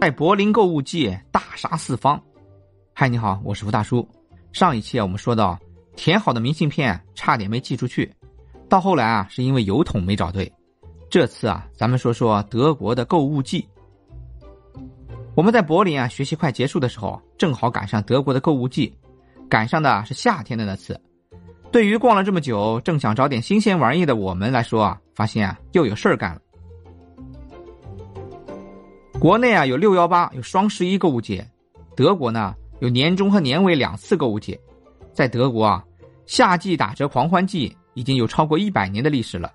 在柏林购物季大杀四方。嗨，你好，我是吴大叔。上一期啊，我们说到填好的明信片差点没寄出去，到后来啊，是因为邮筒没找对。这次啊，咱们说说德国的购物季。我们在柏林啊学习快结束的时候，正好赶上德国的购物季，赶上的是夏天的那次。对于逛了这么久，正想找点新鲜玩意的我们来说啊，发现啊又有事儿干了。国内啊有六幺八，有双十一购物节；德国呢有年终和年尾两次购物节。在德国啊，夏季打折狂欢季已经有超过一百年的历史了。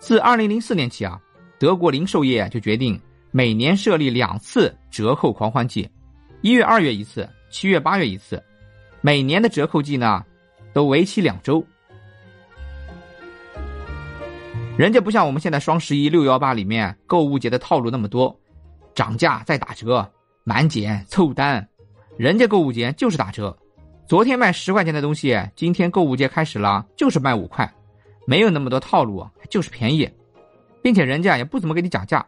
自二零零四年起啊，德国零售业就决定每年设立两次折扣狂欢季，一月、二月一次，七月、八月一次。每年的折扣季呢，都为期两周。人家不像我们现在双十一、六幺八里面购物节的套路那么多。涨价再打折，满减凑单，人家购物节就是打折。昨天卖十块钱的东西，今天购物节开始了就是卖五块，没有那么多套路，就是便宜，并且人家也不怎么给你讲价。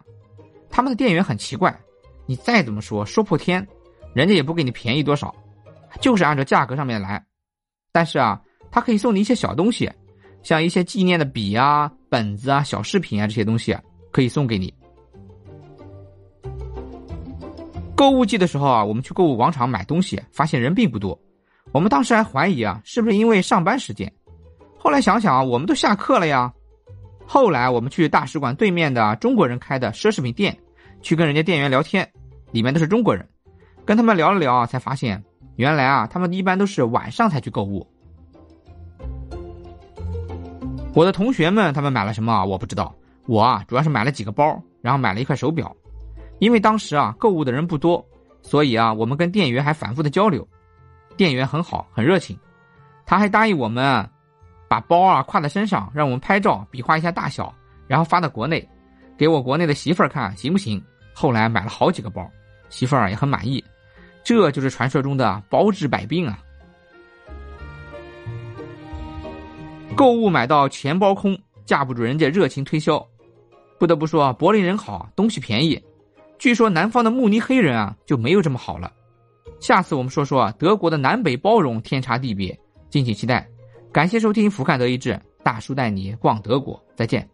他们的店员很奇怪，你再怎么说说破天，人家也不给你便宜多少，就是按照价格上面来。但是啊，他可以送你一些小东西，像一些纪念的笔啊、本子啊、小饰品啊这些东西，可以送给你。购物季的时候啊，我们去购物广场买东西，发现人并不多。我们当时还怀疑啊，是不是因为上班时间？后来想想啊，我们都下课了呀。后来我们去大使馆对面的中国人开的奢侈品店，去跟人家店员聊天，里面都是中国人。跟他们聊了聊啊，才发现原来啊，他们一般都是晚上才去购物。我的同学们他们买了什么啊？我不知道。我啊，主要是买了几个包，然后买了一块手表。因为当时啊，购物的人不多，所以啊，我们跟店员还反复的交流。店员很好，很热情，他还答应我们把包啊挎在身上，让我们拍照，比划一下大小，然后发到国内，给我国内的媳妇儿看，行不行？后来买了好几个包，媳妇儿也很满意。这就是传说中的包治百病啊！购物买到钱包空，架不住人家热情推销。不得不说啊，柏林人好，东西便宜。据说南方的慕尼黑人啊就没有这么好了。下次我们说说德国的南北包容天差地别，敬请期待。感谢收听《俯瞰德意志》，大叔带你逛德国，再见。